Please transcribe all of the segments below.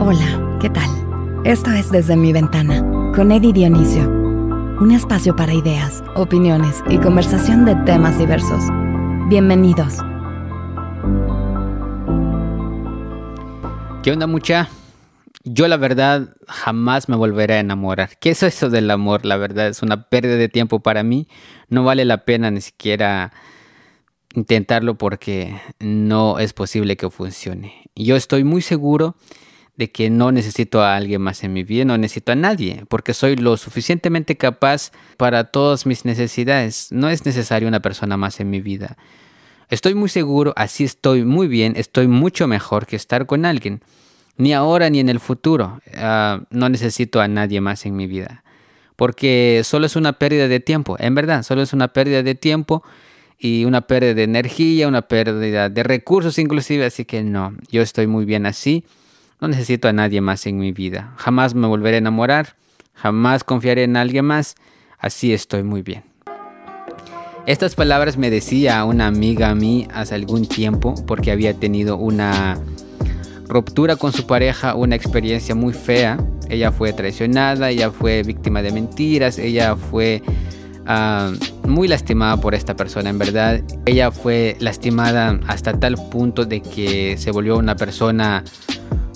Hola, ¿qué tal? Esto es Desde mi ventana, con Eddie Dionisio. Un espacio para ideas, opiniones y conversación de temas diversos. Bienvenidos. ¿Qué onda mucha? Yo la verdad jamás me volveré a enamorar. ¿Qué es eso del amor? La verdad es una pérdida de tiempo para mí. No vale la pena ni siquiera intentarlo porque no es posible que funcione. Yo estoy muy seguro de que no necesito a alguien más en mi vida, no necesito a nadie, porque soy lo suficientemente capaz para todas mis necesidades. No es necesario una persona más en mi vida. Estoy muy seguro, así estoy muy bien, estoy mucho mejor que estar con alguien. Ni ahora ni en el futuro. Ah, no necesito a nadie más en mi vida. Porque solo es una pérdida de tiempo, en verdad, solo es una pérdida de tiempo y una pérdida de energía, una pérdida de recursos inclusive, así que no, yo estoy muy bien así, no necesito a nadie más en mi vida, jamás me volveré a enamorar, jamás confiaré en alguien más, así estoy muy bien. Estas palabras me decía una amiga a mí hace algún tiempo porque había tenido una ruptura con su pareja, una experiencia muy fea. Ella fue traicionada, ella fue víctima de mentiras, ella fue Ah, muy lastimada por esta persona, en verdad. Ella fue lastimada hasta tal punto de que se volvió una persona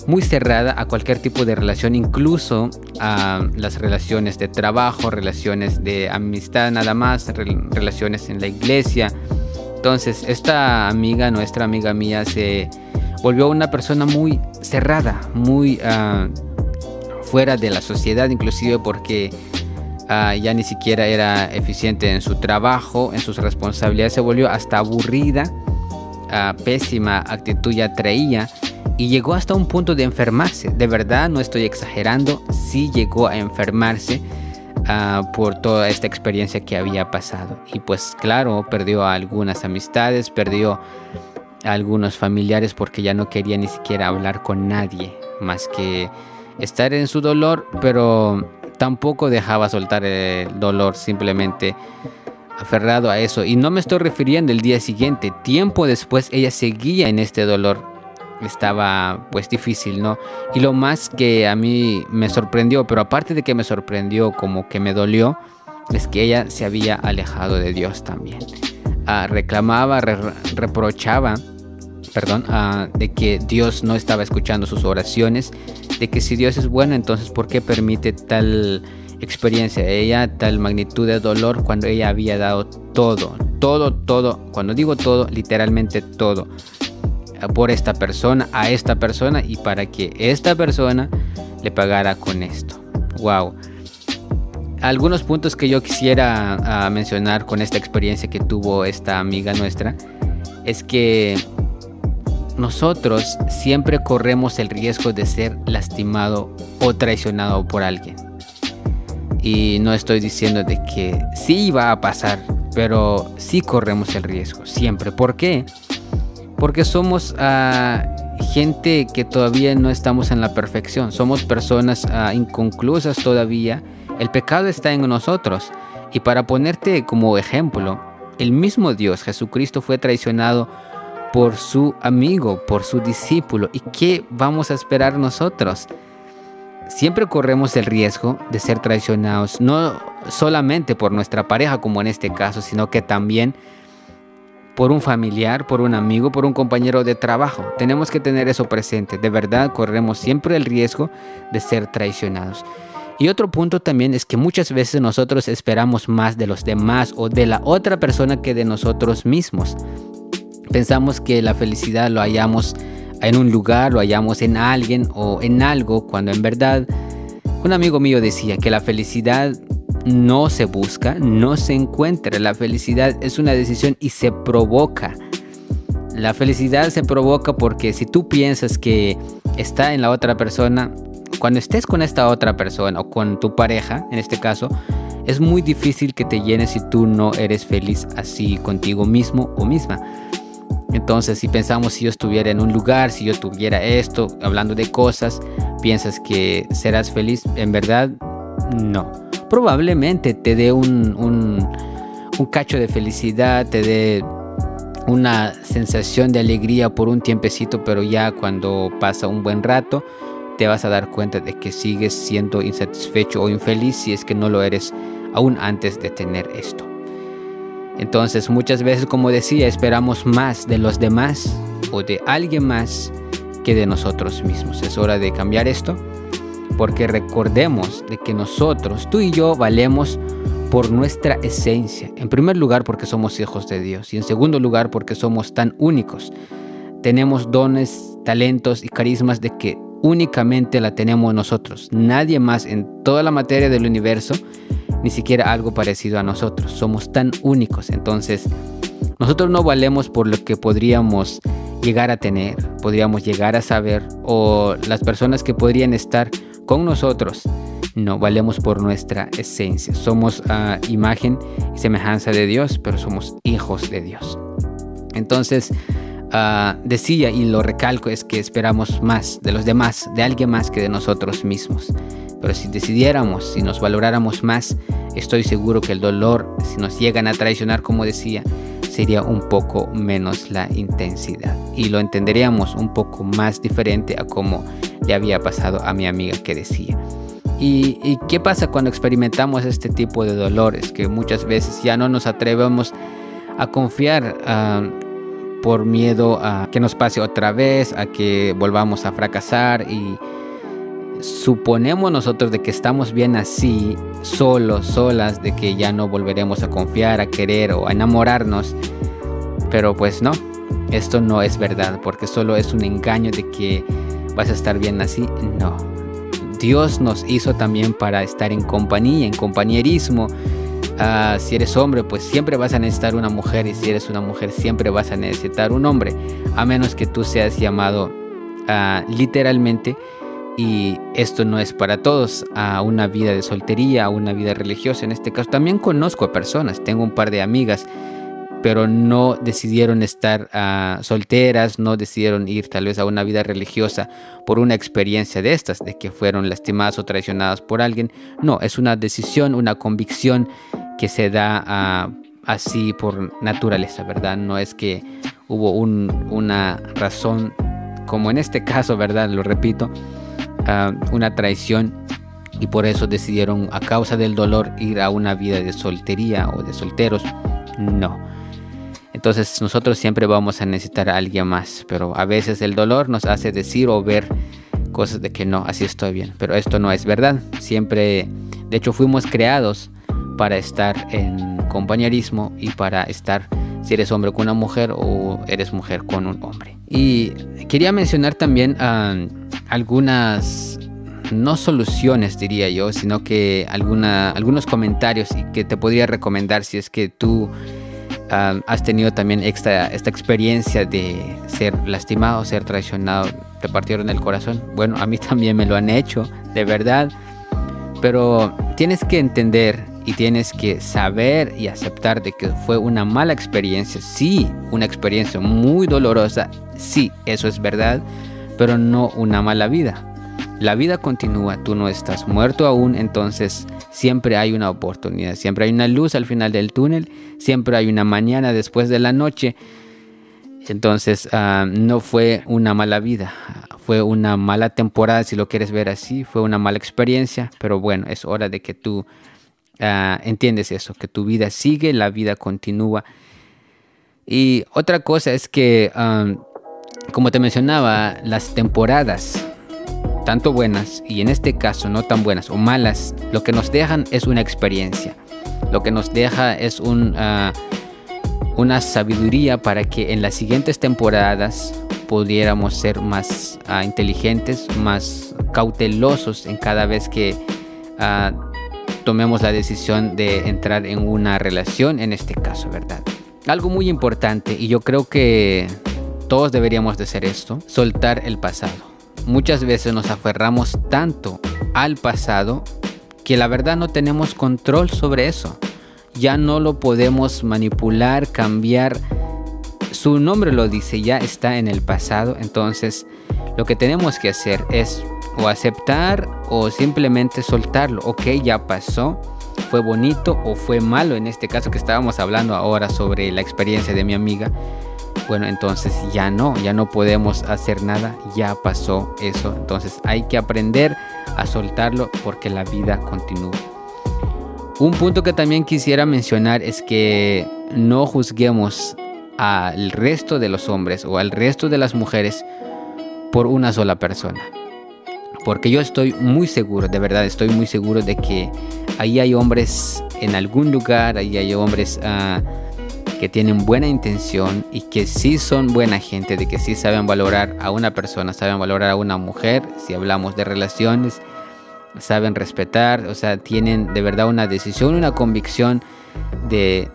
muy cerrada a cualquier tipo de relación, incluso a las relaciones de trabajo, relaciones de amistad nada más, relaciones en la iglesia. Entonces, esta amiga, nuestra amiga mía, se volvió una persona muy cerrada, muy ah, fuera de la sociedad, inclusive porque Ah, ya ni siquiera era eficiente en su trabajo, en sus responsabilidades, se volvió hasta aburrida, ah, pésima actitud ya traía y llegó hasta un punto de enfermarse. De verdad, no estoy exagerando, sí llegó a enfermarse ah, por toda esta experiencia que había pasado. Y pues claro, perdió algunas amistades, perdió a algunos familiares porque ya no quería ni siquiera hablar con nadie más que estar en su dolor, pero tampoco dejaba soltar el dolor, simplemente aferrado a eso. Y no me estoy refiriendo el día siguiente, tiempo después ella seguía en este dolor. Estaba pues difícil, ¿no? Y lo más que a mí me sorprendió, pero aparte de que me sorprendió, como que me dolió, es que ella se había alejado de Dios también. Ah, reclamaba, reprochaba perdón, ah, de que Dios no estaba escuchando sus oraciones, de que si Dios es bueno, entonces ¿por qué permite tal experiencia ella, tal magnitud de dolor cuando ella había dado todo, todo, todo, cuando digo todo, literalmente todo, por esta persona, a esta persona y para que esta persona le pagara con esto. Wow. Algunos puntos que yo quisiera mencionar con esta experiencia que tuvo esta amiga nuestra es que nosotros siempre corremos el riesgo de ser lastimado o traicionado por alguien. Y no estoy diciendo de que sí va a pasar, pero sí corremos el riesgo, siempre. ¿Por qué? Porque somos ah, gente que todavía no estamos en la perfección, somos personas ah, inconclusas todavía. El pecado está en nosotros. Y para ponerte como ejemplo, el mismo Dios, Jesucristo, fue traicionado por su amigo, por su discípulo. ¿Y qué vamos a esperar nosotros? Siempre corremos el riesgo de ser traicionados, no solamente por nuestra pareja como en este caso, sino que también por un familiar, por un amigo, por un compañero de trabajo. Tenemos que tener eso presente. De verdad, corremos siempre el riesgo de ser traicionados. Y otro punto también es que muchas veces nosotros esperamos más de los demás o de la otra persona que de nosotros mismos. Pensamos que la felicidad lo hallamos en un lugar, lo hallamos en alguien o en algo, cuando en verdad un amigo mío decía que la felicidad no se busca, no se encuentra. La felicidad es una decisión y se provoca. La felicidad se provoca porque si tú piensas que está en la otra persona, cuando estés con esta otra persona o con tu pareja, en este caso, es muy difícil que te llenes si tú no eres feliz así contigo mismo o misma. Entonces, si pensamos si yo estuviera en un lugar, si yo tuviera esto, hablando de cosas, piensas que serás feliz, en verdad, no. Probablemente te dé un, un, cacho de felicidad, te dé una sensación de alegría por un tiempecito, pero ya cuando pasa un buen rato, te vas a dar cuenta de que sigues siendo insatisfecho o infeliz si es que no lo eres aún antes de tener esto. Entonces muchas veces, como decía, esperamos más de los demás o de alguien más que de nosotros mismos. Es hora de cambiar esto porque recordemos de que nosotros, tú y yo, valemos por nuestra esencia. En primer lugar porque somos hijos de Dios y en segundo lugar porque somos tan únicos. Tenemos dones, talentos y carismas de que únicamente la tenemos nosotros. Nadie más en toda la materia del universo, ni siquiera algo parecido a nosotros. Somos tan únicos. Entonces, nosotros no valemos por lo que podríamos llegar a tener, podríamos llegar a saber, o las personas que podrían estar con nosotros. No, valemos por nuestra esencia. Somos a imagen y semejanza de Dios, pero somos hijos de Dios. Entonces, ah, decía y lo recalco es que esperamos más de los demás, de alguien más que de nosotros mismos. Pero si decidiéramos, si nos valoráramos más, estoy seguro que el dolor, si nos llegan a traicionar, como decía, sería un poco menos la intensidad y lo entenderíamos un poco más diferente a como le había pasado a mi amiga que decía. ¿Y, qué pasa cuando experimentamos este tipo de dolores? Que muchas veces ya no nos atrevemos a confiar ah, por miedo a que nos pase otra vez, a que volvamos a fracasar y suponemos nosotros de que estamos bien así, solos, solas, de que ya no volveremos a confiar, a querer o a enamorarnos. Pero pues no, esto no es verdad, porque solo es un engaño de que vas a estar bien así. No. Dios nos hizo también para estar en compañía, en compañerismo. Ah, si eres hombre, pues siempre vas a necesitar una mujer y si eres una mujer, siempre vas a necesitar un hombre, a menos que tú seas llamado uh, literalmente y esto no es para todos, a una vida de soltería, a una vida religiosa en este caso. También conozco a personas, tengo un par de amigas, pero no decidieron estar ah, solteras, no decidieron ir tal vez a una vida religiosa por una experiencia de estas, de que fueron lastimadas o traicionadas por alguien. No, es una decisión, una convicción que se da ah, así por naturaleza, ¿verdad? No es que hubo una razón, como en este caso, ¿verdad? Lo repito una traición y por eso decidieron a causa del dolor ir a una vida de soltería o de solteros. No. Entonces nosotros siempre vamos a necesitar a alguien más, pero a veces el dolor nos hace decir o ver cosas de que no, así estoy bien, pero esto no es verdad. Siempre, de hecho, fuimos creados para estar en compañerismo y para estar si eres hombre con una mujer o eres mujer con un hombre. Y quería mencionar también a algunas, no soluciones diría yo, sino que alguna, algunos comentarios que te podría recomendar si es que tú ah, has tenido también esta, esta experiencia de ser lastimado, ser traicionado, te partieron el corazón. Bueno, a mí también me lo han hecho, de verdad. Pero tienes que entender y tienes que saber y aceptar de que fue una mala experiencia, sí, una experiencia muy dolorosa, sí, eso es verdad, pero no una mala vida. La vida continúa, tú no estás muerto aún, entonces siempre hay una oportunidad, siempre hay una luz al final del túnel, siempre hay una mañana después de la noche. Entonces ah, no fue una mala vida, fue una mala temporada, si lo quieres ver así, fue una mala experiencia, pero bueno, es hora de que tú uh, entiendes eso, que tu vida sigue, la vida continúa. Y otra cosa es que ah, como te mencionaba, las temporadas, tanto buenas y en este caso no tan buenas o malas, lo que nos dejan es una experiencia. Lo que nos deja es ah, una sabiduría para que en las siguientes temporadas pudiéramos ser más ah, inteligentes, más cautelosos en cada vez que ah, tomemos la decisión de entrar en una relación, en este caso, ¿verdad? Algo muy importante y yo creo que todos deberíamos de hacer esto, soltar el pasado. Muchas veces nos aferramos tanto al pasado que la verdad no tenemos control sobre eso. Ya no lo podemos manipular, cambiar. Su nombre lo dice, ya está en el pasado. Entonces lo que tenemos que hacer es o aceptar o simplemente soltarlo. Ok, ya pasó. Fue bonito o fue malo en este caso que estábamos hablando ahora sobre la experiencia de mi amiga bueno, entonces ya no, ya no podemos hacer nada, ya pasó eso. Entonces hay que aprender a soltarlo porque la vida continúa. Un punto que también quisiera mencionar es que no juzguemos al resto de los hombres o al resto de las mujeres por una sola persona. Porque yo estoy muy seguro, de verdad estoy muy seguro de que ahí hay hombres en algún lugar, ahí hay hombres ah, que tienen buena intención y que sí son buena gente, de que sí saben valorar a una persona, saben valorar a una mujer, si hablamos de relaciones, saben respetar, o sea, tienen de verdad una decisión, una convicción de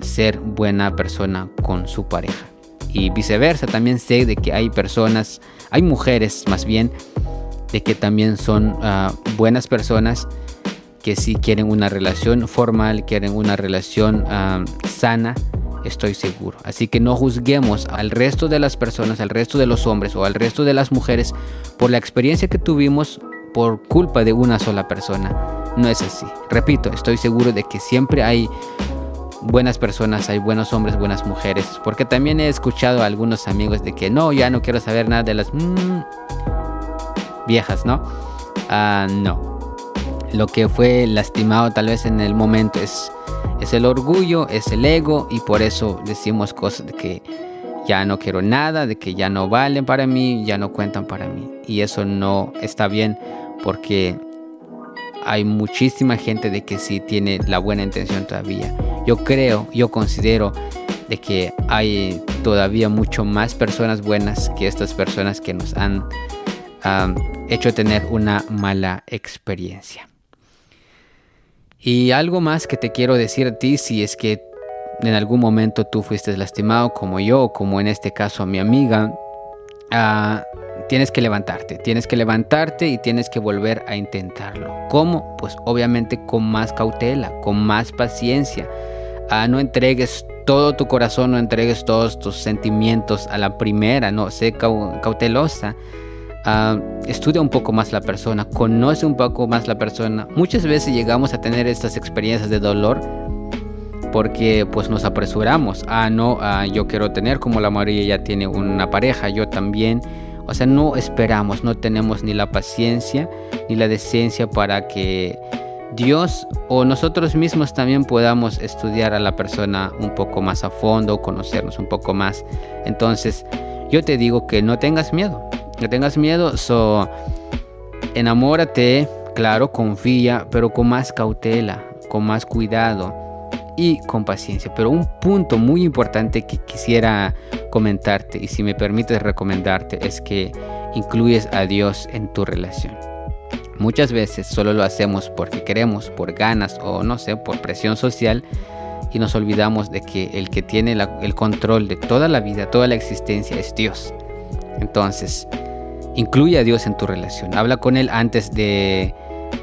ser buena persona con su pareja. Y viceversa, también sé de que hay personas, hay mujeres más bien, de que también son ah, buenas personas que si quieren una relación formal, quieren una relación ah, sana, estoy seguro. Así que no juzguemos al resto de las personas, al resto de los hombres o al resto de las mujeres por la experiencia que tuvimos por culpa de una sola persona. No es así. Repito, estoy seguro de que siempre hay buenas personas, hay buenos hombres, buenas mujeres. Porque también he escuchado a algunos amigos de que no, ya no quiero saber nada de las mm, viejas, ¿no? Ah, no. Lo que fue lastimado tal vez en el momento es, es el orgullo, es el ego y por eso decimos cosas de que ya no quiero nada, de que ya no valen para mí, ya no cuentan para mí. Y eso no está bien porque hay muchísima gente de que sí tiene la buena intención todavía. Yo creo, yo considero de que hay todavía mucho más personas buenas que estas personas que nos han hecho tener una mala experiencia. Y algo más que te quiero decir a ti si es que en algún momento tú fuiste lastimado como yo, como en este caso a mi amiga, ah, tienes que levantarte, tienes que levantarte y tienes que volver a intentarlo. ¿Cómo? Pues obviamente con más cautela, con más paciencia. Ah, no entregues todo tu corazón, no entregues todos tus sentimientos a la primera, no, sé cautelosa. Estudia un poco más la persona, conoce un poco más la persona. Muchas veces llegamos a tener estas experiencias de dolor porque pues nos apresuramos. Ah, no, ah, yo quiero tener como la mayoría ya tiene una pareja, yo también. O sea, no esperamos, no tenemos ni la paciencia ni la decencia para que Dios o nosotros mismos también podamos estudiar a la persona un poco más a fondo, conocernos un poco más. Entonces, yo te digo que no tengas miedo, no tengas miedo, so, enamórate, claro, confía, pero con más cautela, con más cuidado y con paciencia. Pero un punto muy importante que quisiera comentarte y si me permites recomendarte es que incluyes a Dios en tu relación. Muchas veces solo lo hacemos porque queremos, por ganas o no sé, por presión social y nos olvidamos de que el que tiene el control de toda la vida, toda la existencia es Dios. Entonces, incluye a Dios en tu relación. Habla con Él antes de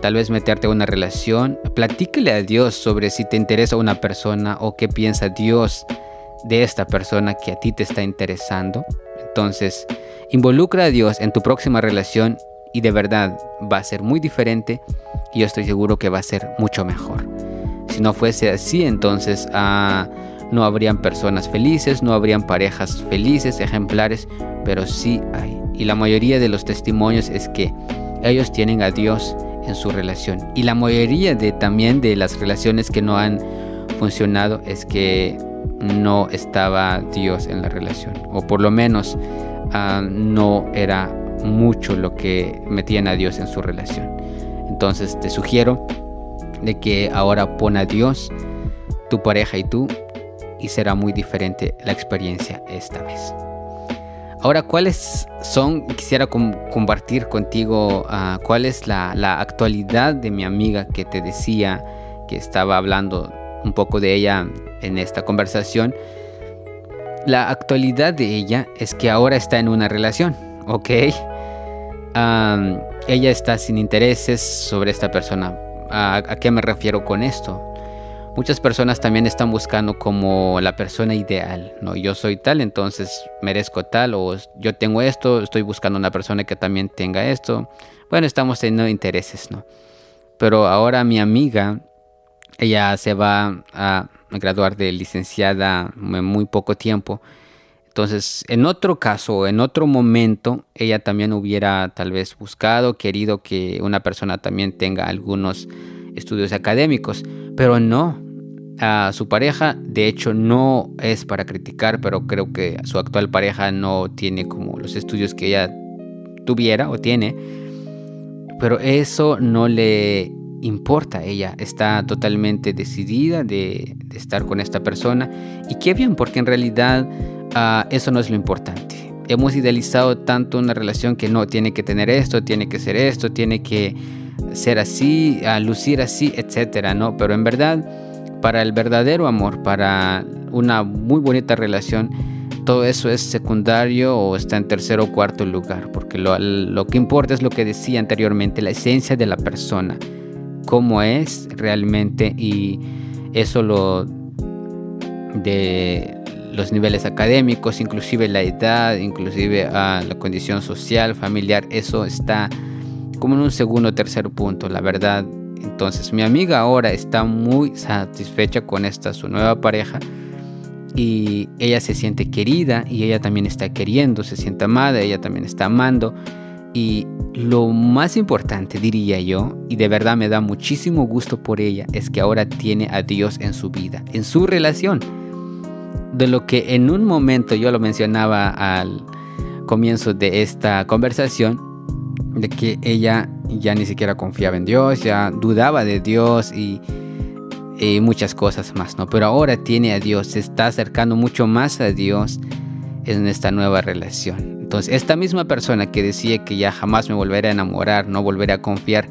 tal vez meterte a una relación. Platícale a Dios sobre si te interesa una persona o qué piensa Dios de esta persona que a ti te está interesando. Entonces, involucra a Dios en tu próxima relación y de verdad va a ser muy diferente y yo estoy seguro que va a ser mucho mejor. Si no fuese así, entonces ah, no habrían personas felices, no habrían parejas felices, ejemplares, pero sí hay. Y la mayoría de los testimonios es que ellos tienen a Dios en su relación. Y la mayoría de también de las relaciones que no han funcionado es que no estaba Dios en la relación. O por lo menos ah, no era mucho lo que metían a Dios en su relación. Entonces te sugiero de que ahora pon a Dios, tu pareja y tú, y será muy diferente la experiencia esta vez. Ahora, ¿cuáles son? Quisiera compartir contigo uh, cuál es la, actualidad de mi amiga que te decía que estaba hablando un poco de ella en esta conversación. La actualidad de ella es que ahora está en una relación, ¿ok? ella está sin intereses sobre esta persona. ¿A, ¿A qué me refiero con esto? Muchas personas también están buscando como la persona ideal, ¿no? Yo soy tal, entonces merezco tal, o yo tengo esto, estoy buscando una persona que también tenga esto. Bueno, estamos teniendo intereses, ¿no? Pero ahora mi amiga, ella se va a graduar de licenciada en muy poco tiempo. Entonces, en otro caso, en otro momento, ella también hubiera tal vez buscado, querido que una persona también tenga algunos estudios académicos, pero no. A su pareja, de hecho, no es para criticar, pero creo que su actual pareja no tiene como los estudios que ella tuviera o tiene, pero eso no le importa. Ella está totalmente decidida de, estar con esta persona y qué bien, porque en realidad Ah, eso no es lo importante. Hemos idealizado tanto una relación que no, tiene que tener esto, tiene que ser esto, tiene que ser así, a lucir así, etcétera, ¿no? Pero en verdad, para el verdadero amor, para una muy bonita relación, todo eso es secundario o está en tercer o cuarto lugar, porque lo, lo que importa es lo que decía anteriormente, la esencia de la persona, cómo es realmente y eso lo de los niveles académicos, inclusive la edad, inclusive a la condición social, familiar, eso está como en un segundo o tercer punto, la verdad. Entonces mi amiga ahora está muy satisfecha con esta su nueva pareja y ella se siente querida y ella también está queriendo, se siente amada, ella también está amando. Y lo más importante diría yo, y de verdad me da muchísimo gusto por ella, es que ahora tiene a Dios en su vida, en su relación. De lo que en un momento yo lo mencionaba al comienzo de esta conversación, de que ella ya ni siquiera confiaba en Dios, ya dudaba de Dios y, muchas cosas más, ¿no? Pero ahora tiene a Dios, se está acercando mucho más a Dios en esta nueva relación. Entonces, esta misma persona que decía que ya jamás me volveré a enamorar, no volveré a confiar,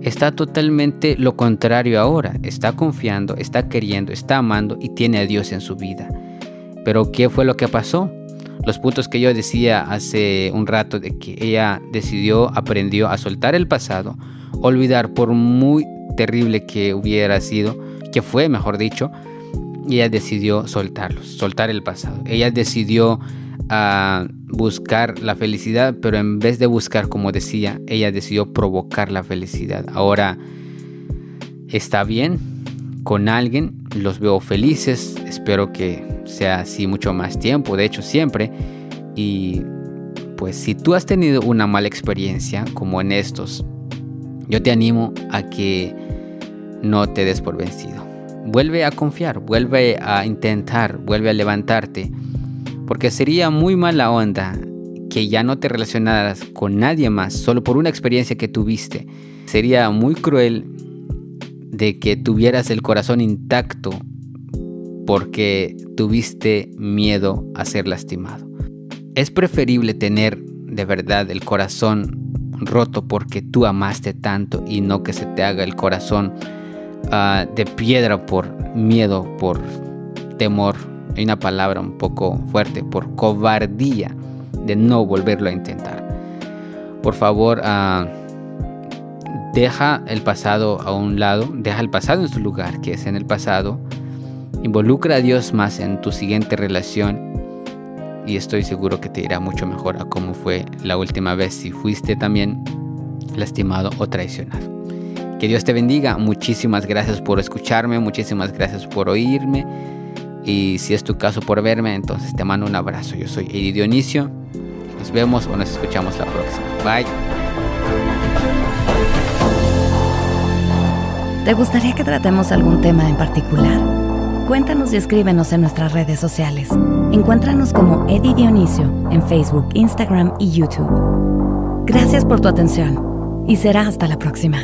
está totalmente lo contrario ahora. Está confiando, está queriendo, está amando y tiene a Dios en su vida. Pero ¿qué fue lo que pasó? Los puntos que yo decía hace un rato de que ella decidió, aprendió a soltar el pasado, olvidar por muy terrible que hubiera sido, que fue, mejor dicho, ella decidió soltarlos, soltar el pasado. Ella decidió a buscar la felicidad, pero en vez de buscar, como decía, ella decidió provocar la felicidad. Ahora está bien con alguien, los veo felices, espero que sea así mucho más tiempo, de hecho siempre. Y pues si tú has tenido una mala experiencia como en estos, yo te animo a que no te des por vencido. Vuelve a confiar, vuelve a intentar, vuelve a levantarte porque sería muy mala onda que ya no te relacionaras con nadie más solo por una experiencia que tuviste. Sería muy cruel de que tuvieras el corazón intacto porque tuviste miedo a ser lastimado. Es preferible tener de verdad el corazón roto porque tú amaste tanto y no que se te haga el corazón ah, de piedra por miedo, por temor hay una palabra un poco fuerte, por cobardía de no volverlo a intentar. Por favor, ah, deja el pasado a un lado, deja el pasado en su lugar, que es en el pasado. Involucra a Dios más en tu siguiente relación y estoy seguro que te irá mucho mejor a cómo fue la última vez si fuiste también lastimado o traicionado. Que Dios te bendiga. Muchísimas gracias por escucharme, muchísimas gracias por oírme. Y si es tu caso por verme, entonces te mando un abrazo. Yo soy Eddie Dionisio. Nos vemos o nos escuchamos la próxima. Bye. ¿Te gustaría que tratemos algún tema en particular? Cuéntanos y escríbenos en nuestras redes sociales. Encuéntranos como Eddie Dionisio en Facebook, Instagram y YouTube. Gracias por tu atención y será hasta la próxima.